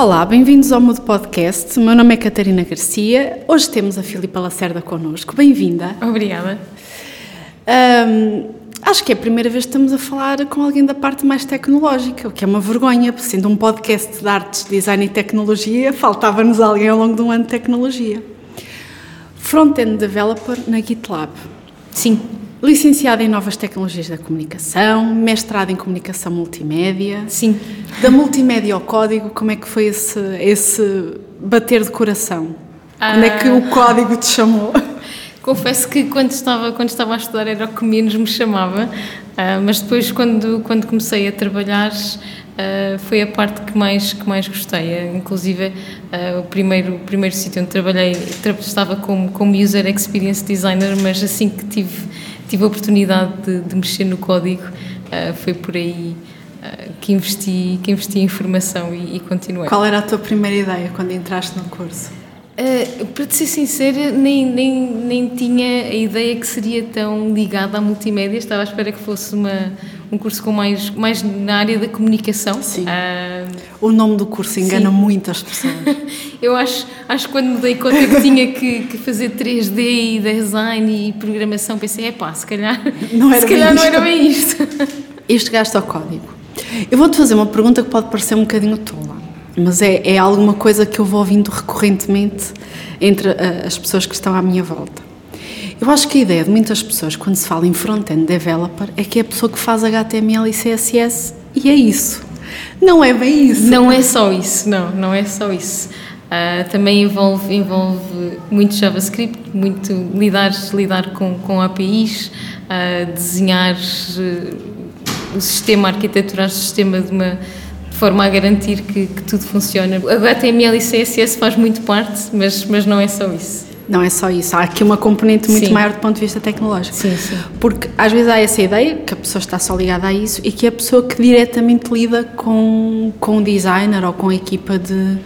Olá, bem-vindos ao Mudo Podcast. Meu nome é Catarina Garcia. Hoje temos a Filipa Lacerda connosco. Bem-vinda. Obrigada. Um, acho que é a primeira vez que estamos a falar com alguém da parte mais tecnológica, o que é uma vergonha, sendo um podcast de artes, design e tecnologia, faltava-nos alguém ao longo de um ano de tecnologia. Front-end developer na GitLab. Sim. Licenciada em Novas Tecnologias da Comunicação, mestrada em Comunicação Multimédia. Sim. Da multimédia ao código, como é que foi esse, esse bater de coração? Ah. Onde é que o código te chamou? Confesso que quando estava, quando estava a estudar era o que menos me chamava, uh, mas depois quando, quando comecei a trabalhar uh, foi a parte que mais, que mais gostei. Inclusive o primeiro, o primeiro sítio onde trabalhei estava como, como User Experience Designer, mas assim que tive tive a oportunidade de, de mexer no código, uh, foi por aí uh, que, investi, que investi em formação e, e, continuei. Qual era a tua primeira ideia quando entraste no curso? Uh, para te ser sincera, nem, nem, nem tinha a ideia que seria tão ligada à multimédia. Estava à espera que fosse uma, um curso com mais, mais na área da comunicação. Sim. Uh, o nome do curso engana sim. muitas pessoas. Eu acho, acho que quando me dei conta que tinha que, que fazer 3D e design e programação, pensei, é pá, se calhar não era, se calhar não era bem isto. E chegaste ao código. Eu vou-te fazer uma pergunta que pode parecer um bocadinho tola mas é, é alguma coisa que eu vou ouvindo recorrentemente entre uh, as pessoas que estão à minha volta. Eu acho que a ideia de muitas pessoas, quando se fala em front-end developer, é que é a pessoa que faz HTML e CSS e é isso. Não é bem isso. Não é só isso, não, não é só isso. Uh, também envolve, envolve muito JavaScript, muito lidar, lidar com, com APIs, uh, desenhar uh, o sistema, arquiteturar o sistema de uma forma a garantir que, que tudo funciona. O HTML e CSS faz muito parte, mas, mas não é só isso. Não é só isso, há aqui uma componente muito sim. maior do ponto de vista tecnológico. Sim, sim. Porque às vezes há essa ideia que a pessoa está só ligada a isso e que é a pessoa que diretamente lida com, com o designer ou com a equipa de,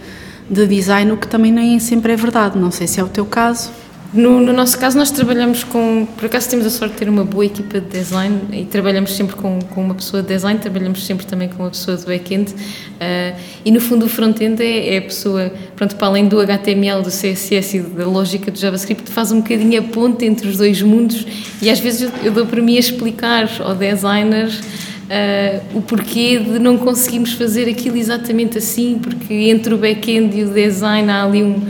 de design, o que também nem sempre é verdade. Não sei se é o teu caso. No, no, nosso caso, nós trabalhamos com. Por acaso, temos a sorte de ter uma boa equipa de design e trabalhamos sempre com, com uma pessoa de design, trabalhamos sempre também com uma pessoa de back-end. Uh, e no fundo, o front-end é, é, a pessoa, pronto, para além do HTML, do CSS e da lógica do JavaScript, faz um bocadinho a ponte entre os dois mundos. E às vezes eu, eu dou para mim a explicar ao designer. Uh, o porquê de não conseguirmos fazer aquilo exatamente assim, porque entre o back-end e o design há ali um,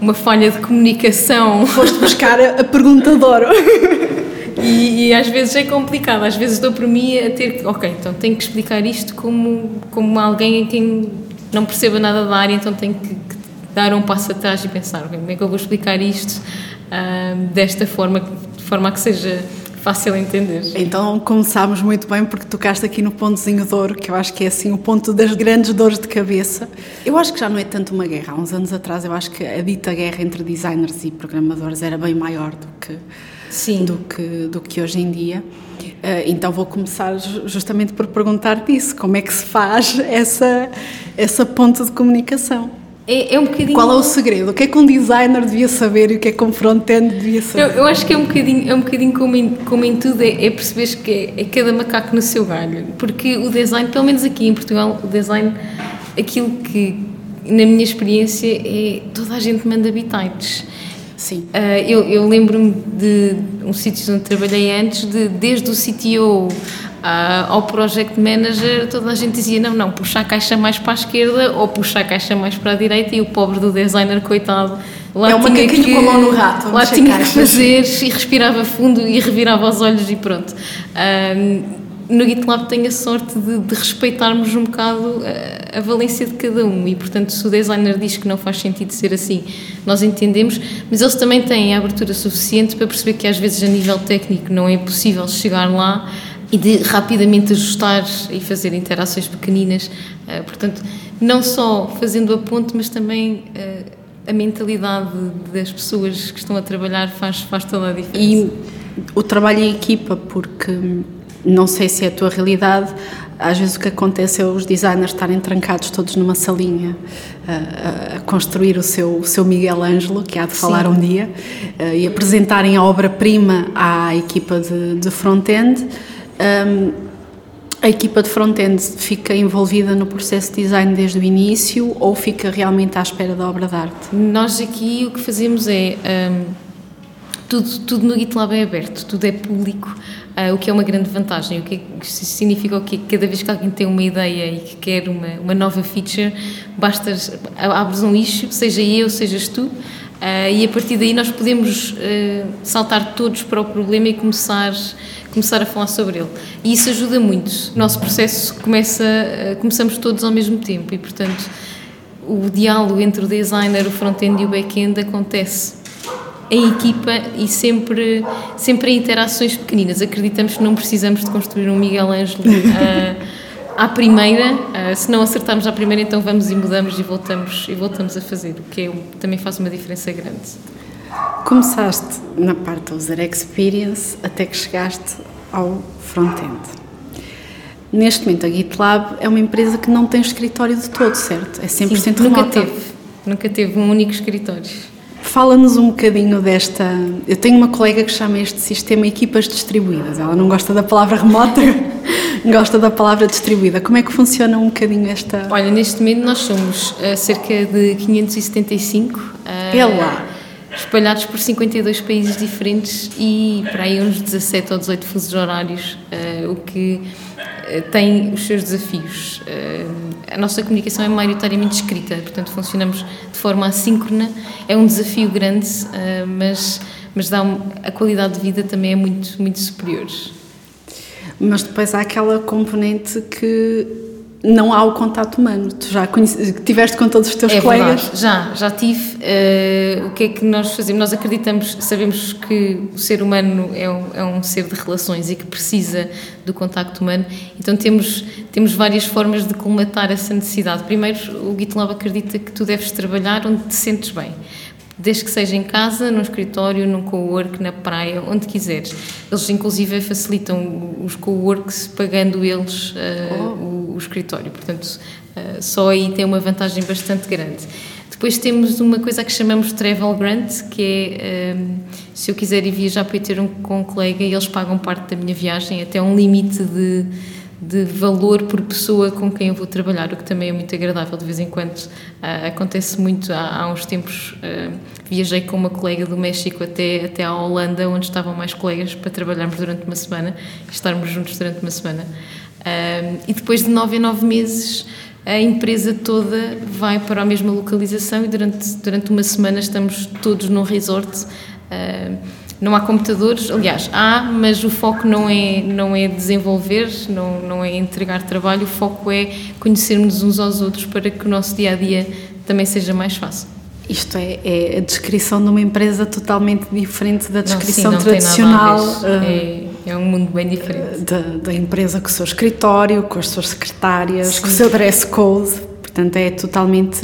uma falha de comunicação. Foste buscar a, a pergunta de ouro. E, e, às vezes é complicado, às vezes dou por mim a ter que, ok, então tenho que explicar isto como, como alguém em quem não perceba nada da área, então tenho que, que dar um passo atrás e pensar, okay, como é que eu vou explicar isto uh, desta forma, de forma a que seja fácil entender. Então começámos muito bem porque tocaste aqui no pontozinho de ouro, que eu acho que é assim o ponto das grandes dores de cabeça. Eu acho que já não é tanto uma guerra. Há uns anos atrás eu acho que a dita guerra entre designers e programadores era bem maior do que, Sim. Do que, do que hoje em dia. Uh, então vou começar justamente por perguntar disso, como é que se faz essa, essa ponte de comunicação? É, é, um bocadinho... Qual é o segredo? O que é que um designer devia saber e o que é que um front-end devia saber? Eu, eu, acho que é um bocadinho, é um bocadinho como, em, como em tudo, é, é perceber que é, é, cada macaco no seu galho. Porque o design, pelo menos aqui em Portugal, o design, aquilo que, na minha experiência, é toda a gente manda bitites. Sim. Uh, eu, eu lembro-me de um sítio onde trabalhei antes, de, desde o CTO Uh, ao project manager toda a gente dizia não, não, puxa a caixa mais para a esquerda ou puxa a caixa mais para a direita. E o pobre do designer, coitado, lá é tinha que, com a mão no rato, lá tinha que fazer e respirava fundo e revirava os olhos e pronto. Uh, no GitLab tenho a sorte de, de respeitarmos um bocado a, a, valência de cada um. E, portanto, se o designer diz que não faz sentido ser assim, nós entendemos, mas eles também têm a abertura suficiente para perceber que às vezes a nível técnico não é possível chegar lá e de rapidamente ajustar e fazer interações pequeninas. Uh, portanto, não só fazendo a ponte, mas também uh, a mentalidade das pessoas que estão a trabalhar faz, faz toda a diferença. E o trabalho em equipa, porque não sei se é a tua realidade, às vezes o que acontece é os designers estarem trancados todos numa salinha uh, a construir o seu, o seu Miguel Ângelo, que há de falar Sim. um dia, e apresentarem a obra-prima à equipa de, de front-end um, A equipa de front-end fica envolvida no processo de design desde o início ou fica realmente à espera da obra de arte? Nós aqui o que fazemos é. Um, tudo, tudo no GitLab é aberto, tudo é público, uh, o que é uma grande vantagem. O que, é, significa o que cada vez que alguém tem uma ideia e que quer uma, uma nova feature, basta abres um issue, seja eu, sejas tu, uh, e a partir daí nós podemos uh, saltar todos para o problema e começar começar a falar sobre ele. E isso ajuda muito. O nosso processo começa, eh, começamos todos ao mesmo tempo e, portanto, o diálogo entre o designer, o front-end e o back-end acontece em equipa e sempre, sempre em interações pequeninas. Acreditamos que não precisamos de construir um Miguel Ângelo uh, à primeira, uh, se não acertarmos à primeira, então vamos e mudamos e voltamos, e voltamos a fazer, o que é, também faz uma diferença grande. Começaste na parte user experience até que chegaste ao front-end. Neste momento, a GitLab é uma empresa que não tem escritório de todo, certo? É 100% Sim, remota. Nunca teve. Nunca teve um único escritório. Fala-nos um bocadinho desta. Eu tenho uma colega que chama este sistema equipas distribuídas. Ela não gosta da palavra remota, gosta da palavra distribuída. Como é que funciona um bocadinho esta. Olha, neste momento nós somos uh, cerca de 575. Uh, é lá espalhados por 52 países diferentes e para aí uns 17 ou 18 fusos horários, uh, o que tem os seus desafios. A nossa comunicação é maioritariamente escrita, portanto funcionamos de forma assíncrona, é um desafio grande, mas, mas dá a qualidade de vida também é muito, muito superior. Mas depois há aquela componente que não há o contato humano. Tu já conhece, tiveste com todos os teus é colegas? Verdade. Já, já tive. Uh, o que é que nós fazemos? Nós acreditamos, sabemos que o ser humano é um, é um ser de relações e que precisa do contacto humano, então temos, temos várias formas de colmatar essa necessidade. Primeiro, o GitLab acredita que tu deves trabalhar onde te sentes bem desde que seja em casa, no escritório, num co-work, na praia, onde quiseres. Eles, inclusive, facilitam os co-works pagando eles uh, oh. o, o, escritório. Portanto, uh, só aí tem uma vantagem bastante grande. Depois temos uma coisa que chamamos Travel Grant, que é um, eh, se eu quiser ir viajar para ir ter um, com um colega, eles pagam parte da minha viagem até um limite de de valor por pessoa com quem eu vou trabalhar, o que também é muito agradável de vez em quando. Uh, acontece muito, há, há uns tempos uh, viajei com uma colega do México até, até à Holanda, onde estavam mais colegas para trabalharmos durante uma semana e estarmos juntos durante uma semana. Uh, e depois de nove em nove meses, a empresa toda vai para a mesma localização e durante, durante uma semana estamos todos num resort. Uh, não há computadores, aliás, há, mas o foco não é, não é desenvolver, não, não é entregar trabalho, o foco é conhecermos uns aos outros para que o nosso dia a dia também seja mais fácil. Isto é, é a descrição de uma empresa totalmente diferente da descrição não, sim, tradicional. É, é, um mundo bem diferente. Da, da, empresa com o seu escritório, com as suas secretárias, sim. com o seu dress code. Portanto, é totalmente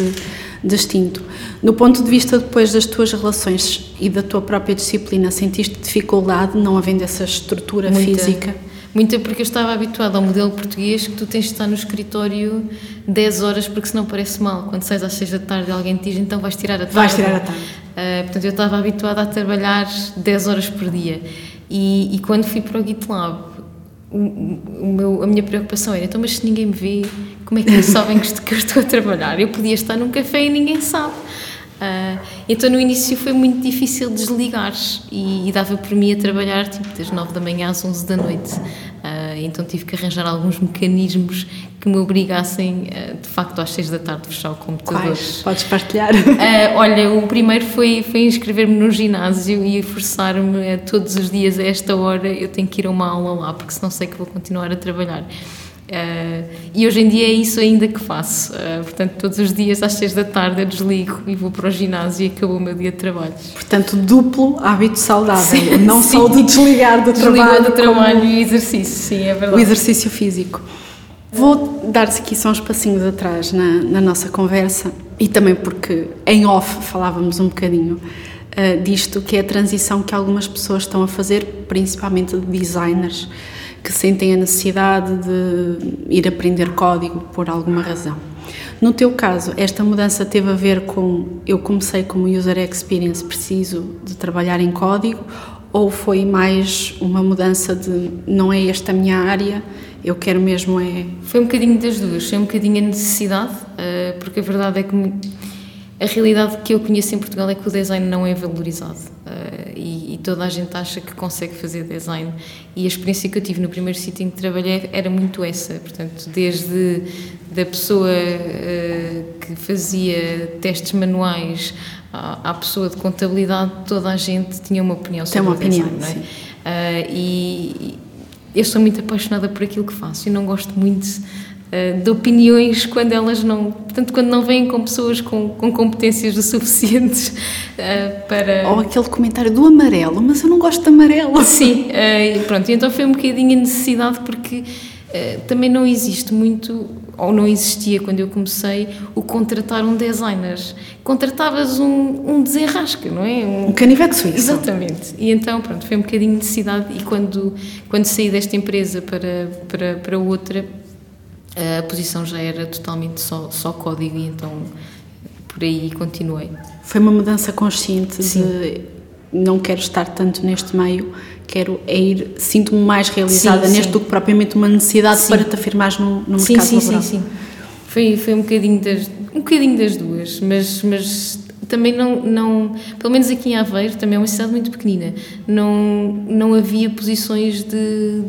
distinto. No ponto de vista depois das tuas relações e da tua própria disciplina, sentiste dificuldade não havendo essa estrutura muita, física? Muita, porque eu estava habituada ao modelo português que tu tens de estar no escritório 10 horas porque senão parece mal. Quando sais às 6 da tarde alguém te diz então vais tirar a tarde. Vais tirar a tarde. Uh, portanto, eu estava habituada a trabalhar 10 horas por dia. E, e quando fui para o GitLab, o, meu, a minha preocupação era, então, mas se ninguém me vê, como é que eles sabem que eu estou a trabalhar? Eu podia estar num café e ninguém sabe. Uh, então no início foi muito difícil desligar e, e, dava por mim a trabalhar tipo das 9 da manhã às 11 da noite. Uh, então tive que arranjar alguns mecanismos que me obrigassem, uh, de facto, às 6 da tarde fechar o computador. Quais? Podes partilhar? olha, o primeiro foi, foi inscrever-me no ginásio e forçar-me todos os dias a esta hora eu tenho que ir a uma aula lá, porque senão sei que vou continuar a trabalhar. Uh, e hoje em dia é isso ainda que faço. Uh, portanto, todos os dias às seis da tarde eu desligo e vou para o ginásio e acabou o meu dia de trabalho. Portanto, duplo hábito saudável, sim, não sim. só de desligar do trabalho. do trabalho e exercício, sim, é verdade. O exercício físico. Vou dar-te aqui só uns passinhos atrás na, na, nossa conversa e também porque em off falávamos um bocadinho uh, disto, que é a transição que algumas pessoas estão a fazer, principalmente de designers que sentem a necessidade de ir aprender código por alguma razão. No teu caso, esta mudança teve a ver com eu comecei como user experience, preciso de trabalhar em código, ou foi mais uma mudança de não é esta a minha área, eu quero mesmo é... Foi um bocadinho das duas, foi um bocadinho a necessidade, porque a verdade é que a realidade que eu conheço em Portugal é que o design não é valorizado uh, e, toda a gente acha que consegue fazer design e a experiência que eu tive no primeiro sítio em que trabalhei era muito essa, portanto, desde da pessoa uh, que fazia testes manuais à, à, pessoa de contabilidade, toda a gente tinha uma opinião sobre Tem uma opinião, design, sim. Uh, e eu sou muito apaixonada por aquilo que faço e não gosto muito eh, de opiniões quando elas não, portanto, quando não vêm com pessoas com, com competências o suficientes uh, para... Ou aquele comentário do amarelo, mas eu não gosto de amarelo. Sim, uh, pronto, então foi um bocadinho a necessidade porque uh, também não existe muito, ou não existia quando eu comecei, o contratar um designer. Contratavas um, um desenrasca, não é? Um, um canivete suíço. Exatamente. E então, pronto, foi um bocadinho necessidade e quando, quando saí desta empresa para, para, para outra a posição já era totalmente só, só código e então por aí continuei. Foi uma mudança consciente Sim. de não quero estar tanto neste meio, quero é ir, sinto-me mais realizada sim, neste sim. do que propriamente uma necessidade sim. para te afirmar no, no sim, mercado sim, laboral. Sim, sim, Foi, foi um, bocadinho das, um bocadinho das duas, mas, mas também não, não, pelo menos aqui em Aveiro, também é uma cidade muito pequenina, não, não havia posições de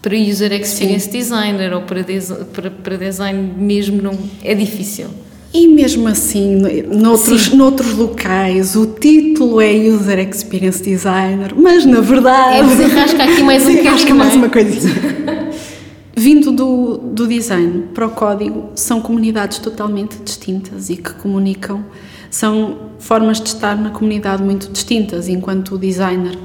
para user experience Sim. designer ou para, para, para design mesmo não é difícil. E mesmo assim, noutros, noutros locais, o título é User Experience Designer, mas na verdade. É, desenrasca aqui mais um bocadinho. mais é? uma coisinha. Vindo do, do design para o código, são comunidades totalmente distintas e que comunicam, são formas de estar na comunidade muito distintas, enquanto o designer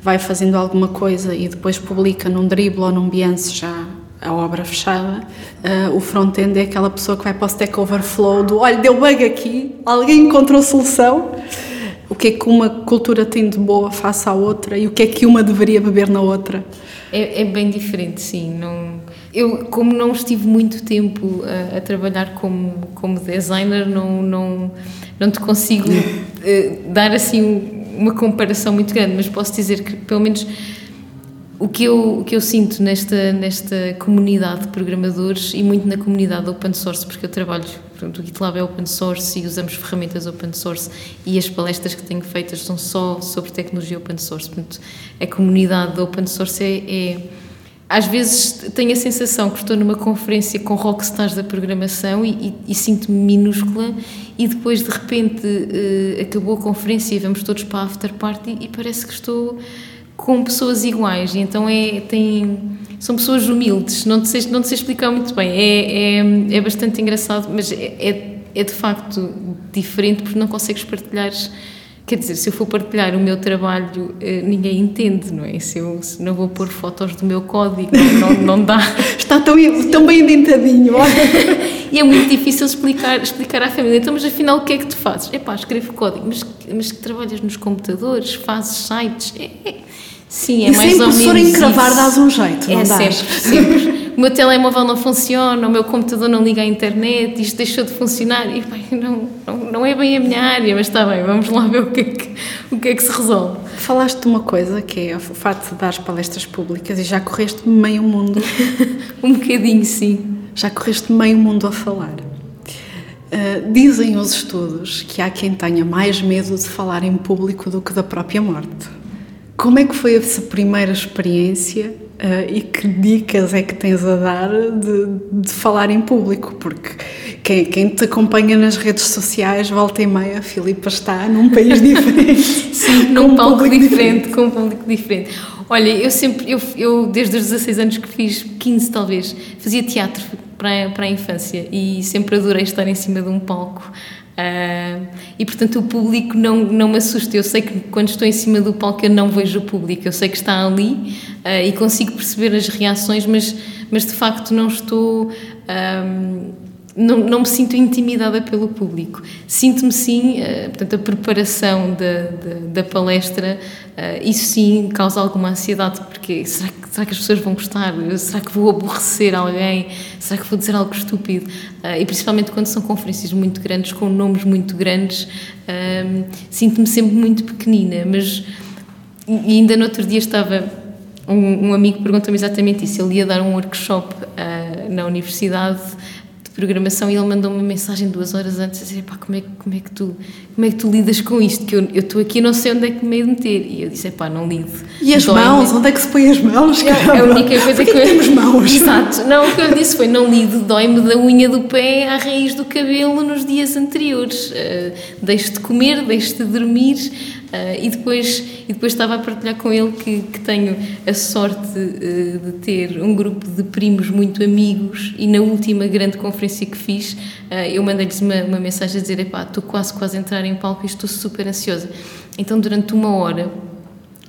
vai fazendo alguma coisa e depois publica num dribble ou num Behance já a obra fechada, uh, o front-end é aquela pessoa que vai para o Stack Overflow do olha, deu bug aqui, alguém encontrou solução, o que é que uma cultura tem de boa face à outra e o que é que uma deveria beber na outra? É, é bem diferente, sim. Não, eu, como não estive muito tempo a, a trabalhar como, como designer, não, não, não te consigo uh, dar assim uma comparação muito grande, mas posso dizer que, pelo menos, o que eu, o que eu sinto nesta, nesta comunidade de programadores e muito na comunidade open source, porque eu trabalho, portanto, o GitLab é open source e usamos ferramentas open source e as palestras que tenho feitas são só sobre tecnologia open source. Portanto, a comunidade open source é, é às vezes tenho a sensação que estou numa conferência com rockstars da programação e, e, e sinto-me minúscula e depois de repente uh, acabou a conferência e vamos todos para a after party e parece que estou com pessoas iguais e então é tem são pessoas humildes não te sei, não te sei explicar muito bem é, é, é bastante engraçado mas é, é, é de facto diferente porque não consegues partilhar Quer dizer, se eu for partilhar o meu trabalho, eh, ninguém entende, não é? Se eu se não vou pôr fotos do meu código, não, não dá. Está tão, tão bem dentadinho, olha. e é muito difícil explicar, explicar à família. Então, mas afinal, o que é que tu fazes? É pá, escrevo código. Mas, mas que trabalhas nos computadores, fazes sites. É, é. Sim, é e mais ou menos. Se encravar, dás um jeito, é não dás? sempre, sempre. o meu telemóvel não funciona, o meu computador não liga à internet, isto deixou de funcionar. E bem, não, não, não é bem a minha área, mas está bem, vamos lá ver o que é que, o que, é que se resolve. Falaste de uma coisa que é o facto de dar palestras públicas e já correste meio mundo. um bocadinho, sim. Já correste meio mundo a falar. Uh, dizem os estudos que há quem tenha mais medo de falar em público do que da própria morte. Como é que foi essa primeira experiência uh, e que dicas é que tens a dar de, de falar em público? Porque quem, quem, te acompanha nas redes sociais, volta e meia, a Filipa está num país diferente. Sim, num um palco diferente, diferente, com um público diferente. Olha, eu sempre, eu, eu desde os 16 anos que fiz, 15 talvez, fazia teatro para, para a infância e sempre adorei estar em cima de um palco Uh, e portanto o público não, não me assusta. Eu sei que quando estou em cima do palco eu não vejo o público, eu sei que está ali uh, e consigo perceber as reações, mas, mas de facto não estou. Um, não, não me sinto intimidada pelo público. Sinto-me sim, uh, portanto, a preparação da, da, da palestra, uh, isso sim causa alguma ansiedade, porque será que, será que as pessoas vão gostar? Será que vou aborrecer alguém? Será que vou dizer algo estúpido? Uh, e principalmente quando são conferências muito grandes, com nomes muito grandes, sinto-me sempre muito pequenina, mas e ainda no outro dia estava um, um amigo perguntou-me exatamente isso. Ele ia dar um workshop na universidade programação e ele mandou -me uma mensagem duas horas antes a dizer pá, como é, como, é que tu, como é que tu lidas com isto? Que eu estou aqui não sei onde é que me de meter. E eu disse, pá, não lido. E as mãos? Onde é que se põe as mãos? É, é a única coisa que, que eu... temos mãos? Exato. Não, o que eu disse foi, não lido, dói-me da unha do pé à raiz do cabelo nos dias anteriores. Uh, deixo de comer, deixo de dormir Uh, e, depois, e depois estava a partilhar com ele que, que tenho a sorte uh, de ter um grupo de primos muito amigos e na última grande conferência que fiz uh, eu mandei-lhes uma, uma mensagem a dizer epá, estou quase quase a entrar em palco e estou super ansiosa. Então durante uma hora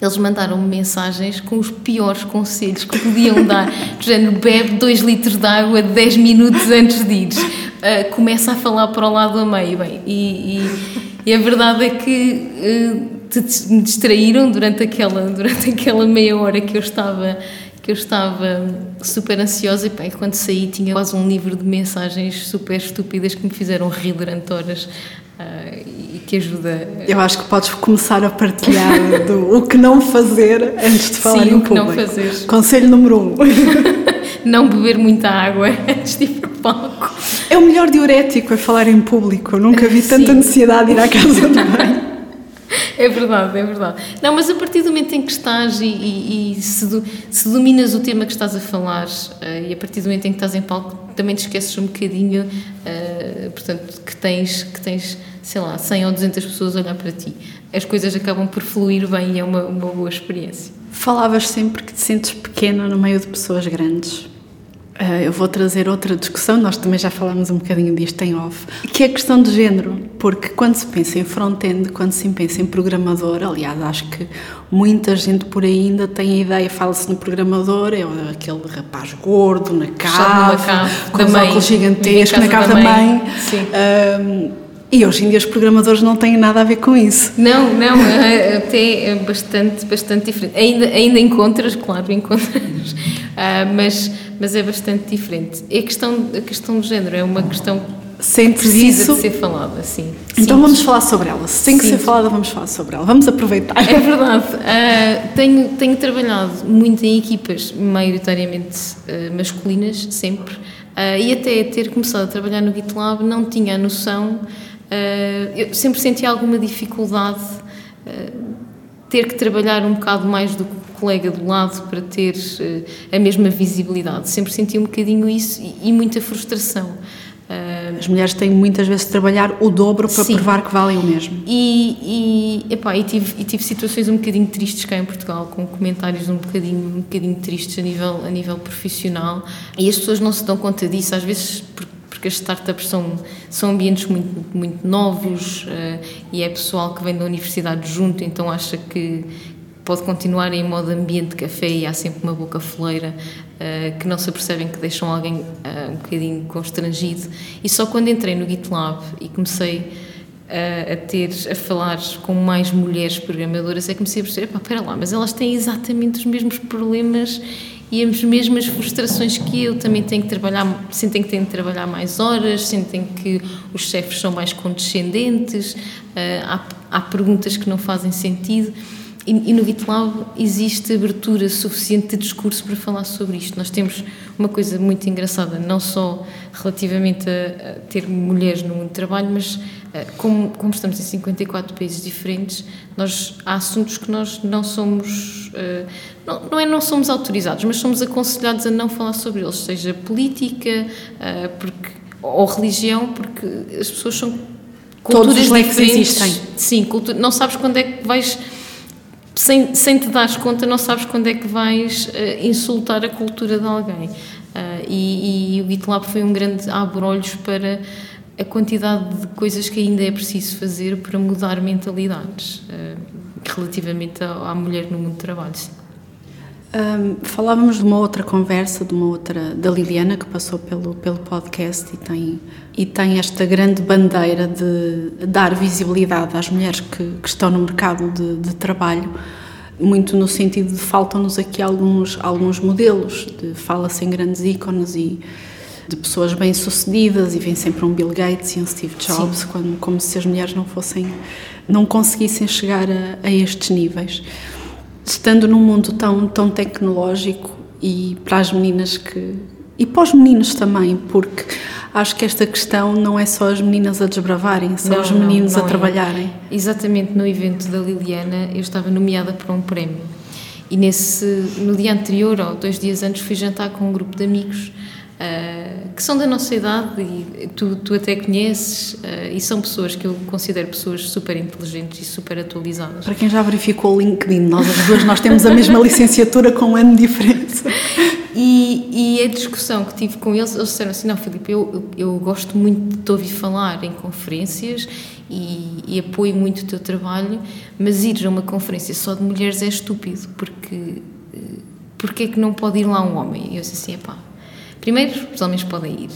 eles mandaram-me mensagens com os piores conselhos que podiam dar. Por exemplo, bebe 2 litros de água 10 minutos antes de ir. Uh, começa a falar para o lado a meio. Bem, e, e, e a verdade é que uh, me distraíram durante aquela, durante aquela meia hora que eu estava que eu estava super ansiosa e bem, quando saí tinha quase um livro de mensagens super estúpidas que me fizeram rir durante horas uh, e que ajuda. Eu acho que podes começar a partilhar do, o que não fazer antes de falar Sim, em o que público. não fazer. Conselho número um. não beber muita água antes de ir para o palco. É o melhor diurético a falar em público. Eu nunca vi tanta Sim. necessidade de ir à casa de banho. É verdade, é verdade. Não, mas a partir do momento em que estás e, e, e se, do, se, dominas o tema que estás a falar uh, e a partir do momento em que estás em palco também te esqueces um bocadinho, uh, portanto, que tens, que tens, sei lá, 100 ou 200 pessoas a olhar para ti. As coisas acabam por fluir bem e é uma, uma boa experiência. Falavas sempre que te sentes pequena no meio de pessoas grandes. Uh, eu vou trazer outra discussão, nós também já falámos um bocadinho disto em off, que é a questão de género, porque quando se pensa em front-end, quando se pensa em programador, aliás, acho que muita gente por aí ainda tem a ideia, fala-se no programador, é aquele rapaz gordo, na cave, cave com os mãe, óculos gigantescos, na casa da mãe. Uh, e hoje em dia os programadores não têm nada a ver com isso. Não, não, é, até é bastante, bastante diferente. Ainda, ainda encontras, claro, encontras, uh, mas mas é bastante diferente. E a questão, a questão do género é uma questão que precisa isso, de ser falada, sim. Então sim. vamos falar sobre ela. Se tem que sim. ser falada, vamos falar sobre ela. Vamos aproveitar. É verdade. Uh, tenho, tenho trabalhado muito em equipas maioritariamente uh, masculinas, sempre, e até ter começado a trabalhar no GitLab não tinha a noção, eu sempre senti alguma dificuldade ter que trabalhar um bocado mais do que o colega do lado para ter uh, a mesma visibilidade. Sempre senti um bocadinho isso e, muita frustração. As mulheres têm muitas vezes de trabalhar o dobro para sim. provar que valem o mesmo. E, e, epá, e, tive, e tive situações um bocadinho tristes cá em Portugal, com comentários um bocadinho, um bocadinho tristes a nível, a nível profissional, e as pessoas não se dão conta disso, às vezes porque porque as startups são, são ambientes muito, muito novos uh, e é pessoal que vem da universidade junto, então acha que pode continuar em modo ambiente café e há sempre uma boca foleira uh, que não se apercebem que deixam alguém uh, um bocadinho constrangido. E só quando entrei no GitLab e comecei a ter a falar com mais mulheres programadoras é que comecei a perceber, pá, espera lá, mas elas têm exatamente os mesmos problemas e as mesmas frustrações que eu, também tenho que trabalhar, sentem que têm que trabalhar mais horas, sentem que os chefes são mais condescendentes, uh, há, há perguntas que não fazem sentido. E, e, no GitLab existe abertura suficiente de discurso para falar sobre isto. Nós temos uma coisa muito engraçada, não só relativamente a, a ter mulheres no mundo do trabalho, mas uh, como, como, estamos em 54 países diferentes, nós, há assuntos que nós não somos, uh, não, não, é não somos autorizados, mas somos aconselhados a não falar sobre eles, seja política uh, porque, ou religião, porque as pessoas são culturas Todos os diferentes. existem. Sim, cultura, não sabes quando é que vais sem, sem te dares conta, não sabes quando é que vais uh, insultar a cultura de alguém. Uh, e, e, o GitLab foi um grande abre-olhos para a quantidade de coisas que ainda é preciso fazer para mudar mentalidades uh, relativamente à, à, mulher no mundo do trabalho. Um, falávamos de uma outra conversa, de uma outra da Liliana que passou pelo pelo podcast e tem e tem esta grande bandeira de dar visibilidade às mulheres que, que estão no mercado de, de, trabalho, muito no sentido de faltam-nos aqui alguns alguns modelos, fala-se em grandes ícones e de pessoas bem sucedidas e vem sempre um Bill Gates e um Steve Jobs, quando, como se as mulheres não fossem não conseguissem chegar a, a estes níveis. Estando num mundo tão, tão tecnológico e para as meninas que. e para os meninos também, porque acho que esta questão não é só as meninas a desbravarem, são Não, os não, meninos não a é. trabalharem. Exatamente no evento da Liliana, eu estava nomeada para um prémio. E nesse, no dia anterior, ou dois dias antes, fui jantar com um grupo de amigos ah, que são da nossa idade e tu, tu até conheces, ah, e são pessoas que eu considero pessoas super inteligentes e super atualizadas. Para quem já verificou o LinkedIn, nós as duas nós temos a mesma licenciatura com um ano de diferença. E, e a discussão que tive com eles, eles disseram assim: Não, Filipe, eu, eu gosto muito de te ouvir falar em conferências e, e apoio muito o teu trabalho, mas ir a uma conferência só de mulheres é estúpido, porque eh, porque é que não pode ir lá um homem? E eu disse assim: Epá, primeiro, os homens podem ir.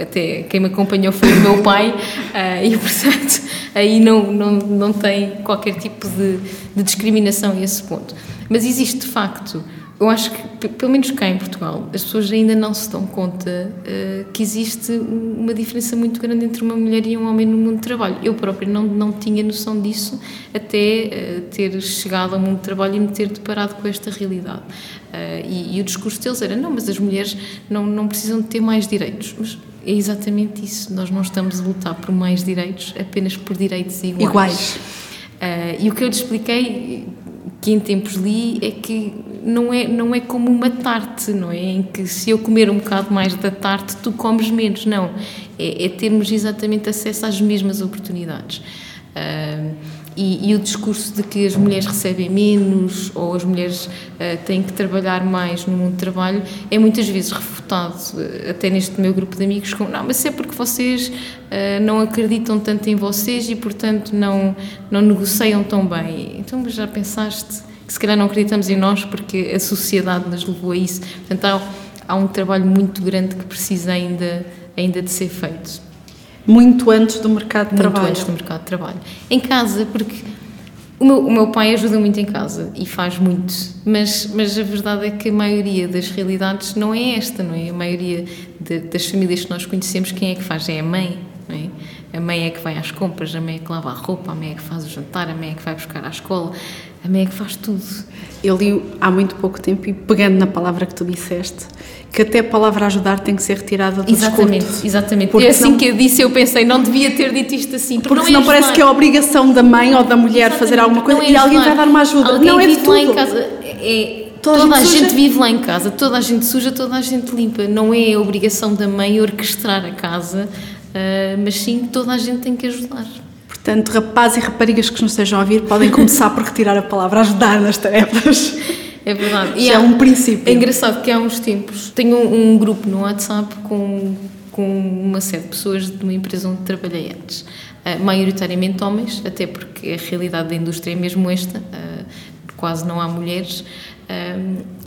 Até quem me acompanhou foi o meu pai, ah, e portanto aí não, não, não tem qualquer tipo de, de discriminação a esse ponto. Mas existe de facto eu acho que, pelo menos cá em Portugal, as pessoas ainda não se dão conta eh, que existe um- uma diferença muito grande entre uma mulher e um homem no mundo do trabalho. Eu própria não, não tinha noção disso até eh, ter chegado ao mundo do trabalho e me ter deparado com esta realidade. Eh, e, e o discurso deles era: não, mas as mulheres não, não precisam de ter mais direitos. Mas é exatamente isso. Nós não estamos a lutar por mais direitos, apenas por direitos iguais. Iguais. E o que eu lhe expliquei, que em tempos li, é que não é, não é como uma tarte, não é? Em que se eu comer um bocado mais da tarte, tu comes menos. Não. É, é termos exatamente acesso às mesmas oportunidades. Ah, e, e o discurso de que as mulheres recebem menos ou as mulheres ah, têm que trabalhar mais no mundo do trabalho é muitas vezes refutado, ah, até neste meu grupo de amigos, com não, mas é porque vocês ah, não acreditam tanto em vocês e, portanto, não, não negociam tão bem. Então, já pensaste que se calhar não acreditamos em nós porque a sociedade nos levou a isso? Portanto, há, há um trabalho muito grande que precisa ainda, ainda de ser feito Muito antes do mercado de muito trabalho. antes do mercado de trabalho. Em casa, porque o meu, o meu pai ajuda muito em casa e faz muito, mas, mas a verdade é que a maioria das realidades não é esta, não é? A maioria de- das famílias que nós conhecemos, quem é que faz? É a mãe? A mãe é que vai às compras, a mãe é que lava a roupa, a mãe é que faz o jantar, a mãe é que vai buscar à escola, a mãe é que faz tudo. Eu li há muito pouco tempo e pegando na palavra que tu disseste, que até a palavra ajudar tem que ser retirada do Exatamente, discurso. exatamente. Porque e assim senão- que eu disse, eu pensei, não devia ter dito isto assim, Porque não é senão parece ajudar. que é a obrigação da mãe ou da mulher fazer alguma coisa não é e alguém vai dar uma ajuda. Alguém não é de vive lá em tudo. casa. É, Toda toda, a a gente gente, suja. vive lá em casa, toda a gente suja, toda a gente limpa. Não é a obrigação da mãe orquestrar a casa, ah, mas sim toda a gente tem que ajudar. Portanto, rapazes e raparigas que nos estejam a ouvir podem começar por retirar a palavra ajudar nas tarefas. É verdade. Já é um princípio. É engraçado que há uns tempos tenho um, um grupo no WhatsApp com, com uma série de pessoas de uma empresa onde trabalhei antes. Ah, maioritariamente homens, até porque a realidade da indústria é mesmo esta, ah, quase não há mulheres.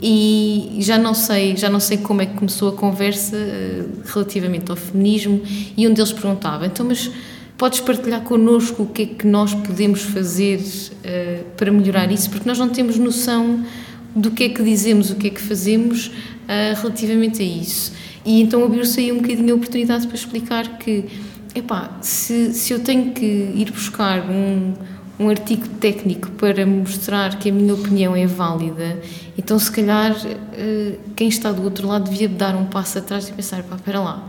E já não sei já não sei como é que começou a conversa ah, relativamente ao feminismo e um deles perguntava então mas podes partilhar connosco o que é que nós podemos fazer ah, para melhorar isso porque nós não temos noção do que é que dizemos, o que é que fazemos ah, relativamente a isso. E então abriu-se aí um bocadinho a oportunidade para explicar que, epá, se, se eu tenho que ir buscar um, um artigo técnico para mostrar que a minha opinião é válida, então se calhar ah, quem está do outro lado devia dar um passo atrás e pensar, pá, espera lá,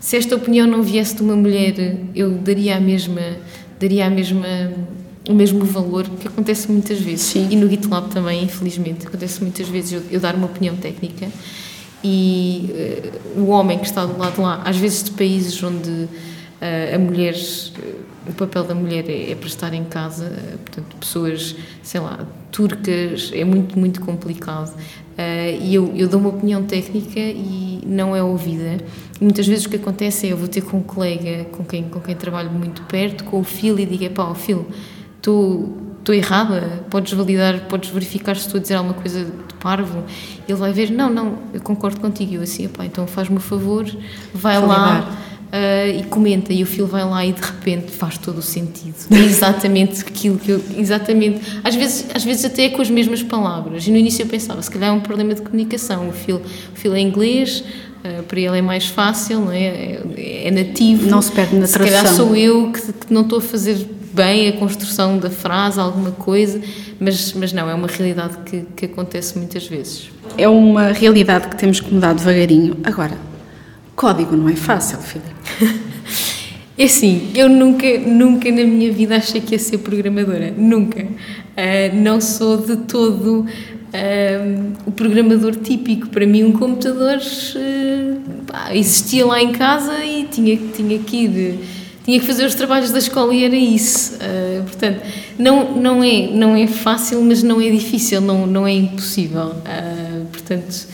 se esta opinião não viesse de uma mulher, eu daria a mesma, daria a mesma o mesmo valor que acontece muitas vezes. Sim. e no GitLab também infelizmente acontece muitas vezes eu, eu dar uma opinião técnica. E eh, o homem que está do lado de lá às vezes de países onde eh, a mulher eh, o papel da mulher é, é para estar em casa eh, portanto pessoas sei lá turcas é muito muito complicado eh, e eu, eu dou uma opinião técnica e não é ouvida muitas vezes o que acontece é eu vou ter com um colega com quem com quem trabalho muito perto com o Phil e digo pá o Phil estou estou errada, podes validar, podes verificar se estou a dizer alguma coisa de parvo. Ele vai ver, não, não, eu concordo contigo. Eu assim, "Epá, então faz-me o favor, vai lá ah, e comenta. E o filho vai lá e de repente faz todo o sentido. É exatamente aquilo que eu. Exatamente. Às vezes, às vezes até é com as mesmas palavras. E no início eu pensava, se calhar é um problema de comunicação. O filho, o filho é inglês. ah, para ele é mais fácil, não é? É, é nativo. Não se perde na Se calhar tradução. sou eu que, que não estou a fazer bem a construção da frase, alguma coisa, mas, mas não, é uma realidade que, que acontece muitas vezes. É uma realidade que temos que mudar devagarinho. Agora, código não é fácil, Filipe. É assim, eu nunca, nunca na minha vida achei que ia ser programadora. Nunca. Uh, não sou de todo uh, o programador típico. Para mim, um computador uh, pá, existia lá em casa e tinha, tinha que ir. Tinha que fazer os trabalhos da escola e era isso. portanto, não, não, é, não é fácil, mas não é difícil, não, não é impossível. portanto.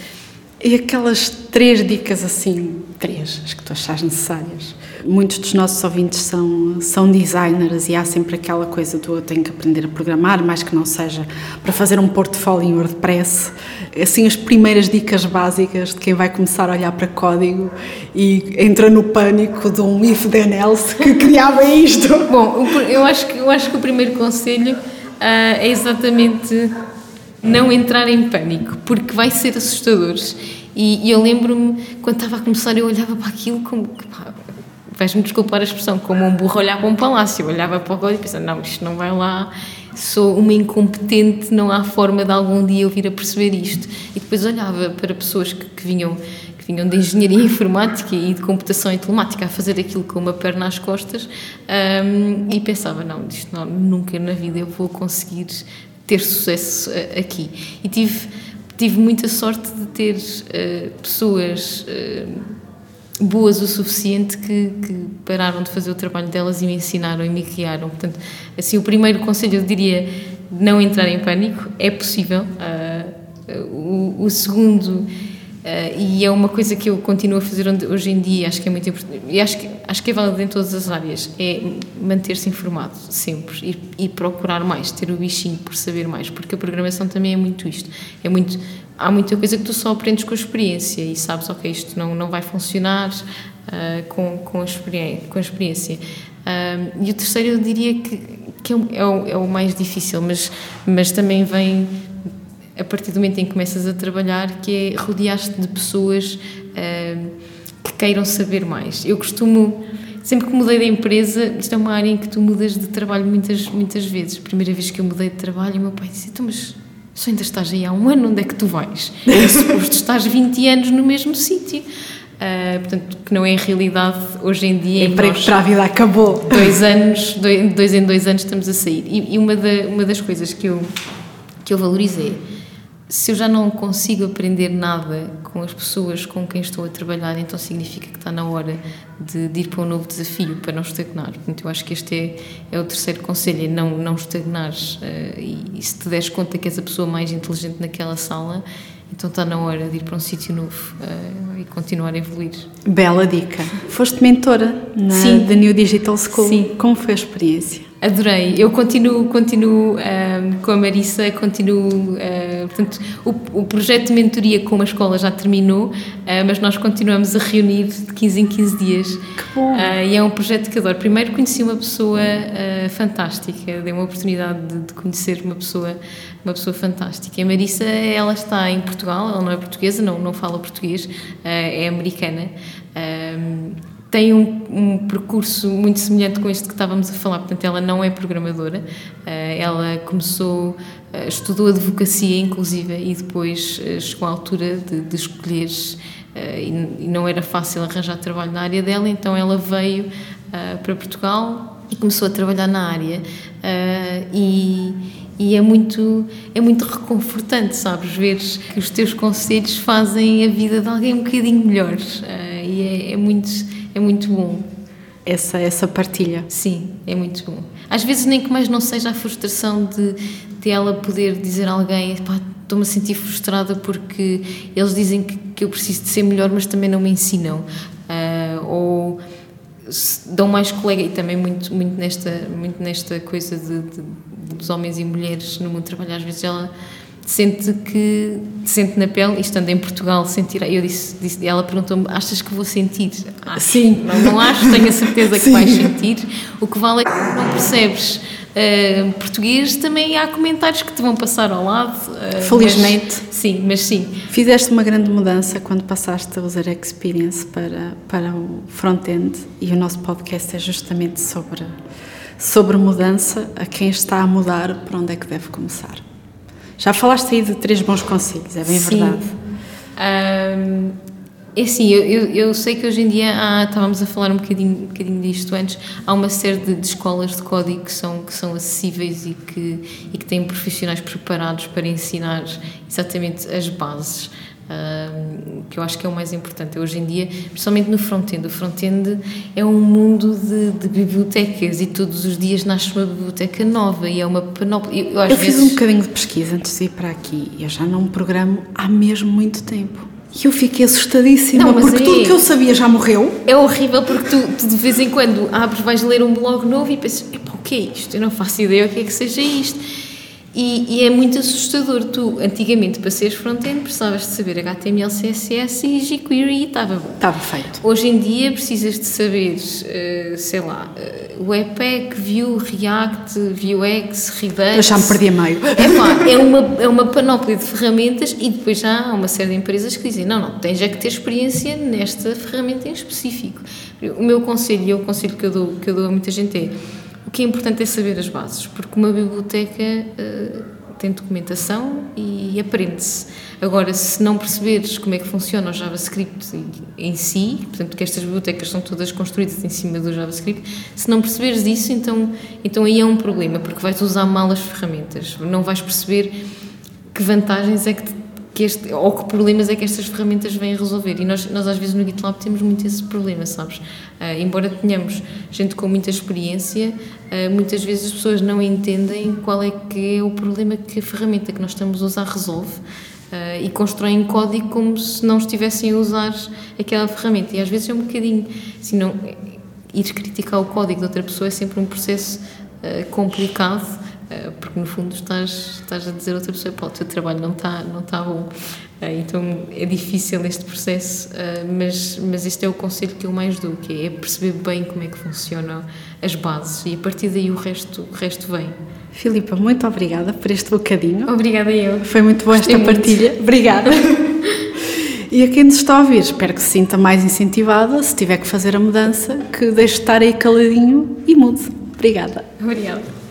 E aquelas três dicas assim, três, as que tu achas necessárias, Muitos dos nossos ouvintes são, são designers e há sempre aquela coisa do eu tenho que aprender a programar, mais que não seja para fazer um portfólio em WordPress. Assim, as primeiras dicas básicas de quem vai começar a olhar para código e entra no pânico de um if then else que criava isto. Bom, eu acho que, eu acho que o primeiro conselho uh, é exatamente não entrar em pânico, porque vai ser assustador. E, e eu lembro-me, quando estava a começar, eu olhava para aquilo como. Vais-me desculpar a expressão, como um burro olhar para um palácio. Eu olhava para o código e pensava, não, isto não vai lá, sou uma incompetente, não há forma de algum dia eu vir a perceber isto. E depois olhava para pessoas que, que vinham que vinham de engenharia informática e de computação e telemática a fazer aquilo com uma perna às costas um, e pensava, não, isto não, nunca na vida eu vou conseguir ter sucesso uh, aqui. E tive, tive muita sorte de ter uh, pessoas... Uh, boas o suficiente que, que, pararam de fazer o trabalho delas e me ensinaram e me criaram. Portanto, assim, o primeiro conselho eu diria não entrar em pânico, é possível. Uh, o, o, segundo, uh, e é uma coisa que eu continuo a fazer hoje em dia, acho que é muito importante, e acho que, acho que é válido em todas as áreas, é manter-se informado, sempre, e, e procurar mais, ter o bichinho por saber mais, porque a programação também é muito isto, é muito há muita coisa que tu só aprendes com a experiência e sabes, ok, isto não, não vai funcionar uh, com, com, a experiência. Com a experiência. Uh, e o terceiro eu diria que, que é, é, o, é o mais difícil, mas, mas também vem a partir do momento em que começas a trabalhar, que é rodear-te de pessoas uh, que queiram saber mais. Eu costumo, sempre que mudei de empresa, isto é uma área em que tu mudas de trabalho muitas, muitas vezes. A primeira vez que eu mudei de trabalho, o meu pai disse: então, mas se ainda estás aí há um ano, onde é que tu vais? É suposto estás 20 anos no mesmo sítio. Uh, portanto, que não é a realidade hoje em dia. Emprego para a vida acabou. Dois anos, dois, dois em dois anos estamos a sair. E, e uma, da, uma das coisas que eu, que eu valorizei se eu já não consigo aprender nada com as pessoas com quem estou a trabalhar, então significa que está na hora de, de ir para um novo desafio, para não estagnar. Portanto, eu acho que este é, é o terceiro conselho, é não, não estagnares. Uh, e, e, se te deres conta que és a pessoa mais inteligente naquela sala, então está na hora de ir para um sítio novo uh, e continuar a evoluir. Bela dica. Foste mentora na Sim. The New Digital School. Sim. Como foi a experiência? Adorei. Eu continuo, continuo um, com a Marissa, continuo. Uh, portanto, o, o, projeto de mentoria com a escola já terminou, uh, mas nós continuamos a reunir de 15 em 15 dias. Que bom! Uh, e é um projeto que adoro. Primeiro conheci uma pessoa fantástica, dei uma oportunidade de, de, conhecer uma pessoa, uma pessoa fantástica. A Marissa, ela está em Portugal, ela não é portuguesa, não, não fala português, é americana tem um, um, percurso muito semelhante com este que estávamos a falar, portanto, ela não é programadora, uh, ela começou, uh, estudou advocacia, inclusive, e depois uh, chegou à altura de, de escolher, e, não era fácil arranjar trabalho na área dela, então ela veio para Portugal e começou a trabalhar na área. e e é muito é muito reconfortante sabes ver que os teus conselhos fazem a vida de alguém um bocadinho melhor. E é, é, muito é muito bom. Essa, essa partilha. Sim, é muito bom. Às vezes nem que mais não seja a frustração de, de ela poder dizer a alguém estou-me a sentir frustrada porque eles dizem que, que eu preciso de ser melhor, mas também não me ensinam. Uh, ou dão mais colega e também muito muito nesta muito nesta coisa de, de, dos homens e mulheres no mundo de trabalho às vezes ela sente que sente na pele, e estando em Portugal, sentir. Eu disse, disse ela perguntou-me: achas que vou sentir? Acho. Sim. Não, não acho, tenho a certeza que vais sentir. O que vale é que não percebes. Uh, português também há comentários que te vão passar ao lado. Uh, Felizmente. Mas, sim, mas sim. Fizeste uma grande mudança quando passaste a usar Experience para, para o front-end e o nosso podcast é justamente sobre sobre mudança a quem está a mudar para onde é que deve começar. Já falaste aí de três bons conselhos, é bem Sim. verdade. Um, é assim, eu, eu, eu, sei que hoje em dia há, estávamos a falar um bocadinho, um bocadinho disto antes, há uma série de, de, escolas de código que são, que são acessíveis e que, e que têm profissionais preparados para ensinar exatamente as bases. Que eu acho que é o mais importante hoje em dia, principalmente no front-end. O front-end é um mundo de, de, bibliotecas e todos os dias nasce uma biblioteca nova e é uma panóplia. Eu, eu, vezes... fiz um bocadinho de pesquisa antes de ir para aqui e eu já não programo há mesmo muito tempo. E eu fiquei assustadíssima, não, porque é... tudo que eu sabia já morreu. É horrível porque tu, tu, de vez em quando abres, vais ler um blog novo e pensas, o que é isto? Eu não faço ideia o que é que seja isto. E, e, é muito assustador. Tu, antigamente, para seres front-end, precisavas de saber HTML, CSS e jQuery e estava bom. Estava feito. Hoje em dia, precisas de saber, uh, sei lá, uh, Webpack, Vue, React, Vuex, Redux. Eu já me perdi a meio. É, pá, é, uma, é uma panóplia de ferramentas e depois já há uma série de empresas que dizem: não, não, tens é que ter experiência nesta ferramenta em específico. O meu conselho, e é o conselho que eu dou, que eu dou a muita gente é que é importante é saber as bases, porque uma biblioteca uh, tem documentação e aprende-se. Agora, se não perceberes como é que funciona o JavaScript em si, portanto, que estas bibliotecas são todas construídas em cima do JavaScript, se não perceberes isso, então, então aí é um problema, porque vais usar mal as ferramentas, não vais perceber que vantagens é que te que este, ou que problemas é que estas ferramentas vêm resolver. E nós, nós às vezes no GitLab temos muito esse problema, sabes? Uh, embora tenhamos gente com muita experiência, uh, muitas vezes as pessoas não entendem qual é que é o problema que a ferramenta que nós estamos a usar resolve. Uh, e constroem código como se não estivessem a usar aquela ferramenta. E às vezes é um bocadinho, assim, não, ir criticar o código de outra pessoa é sempre um processo complicado porque no fundo estás, estás a dizer a outra pessoa, pá, o teu trabalho não está não tá bom. Eh, então é difícil este processo, eh, mas, mas este é o conselho que eu mais dou, que é perceber bem como é que funcionam as bases e a partir daí o resto, o resto vem. Filipa, muito obrigada por este bocadinho. Obrigada eu. Foi muito boa esta partilha. Muito. Obrigada. E a quem nos está a ouvir, espero que se sinta mais incentivada, se tiver que fazer a mudança, que deixe de estar aí caladinho e mude. Obrigada. Obrigada.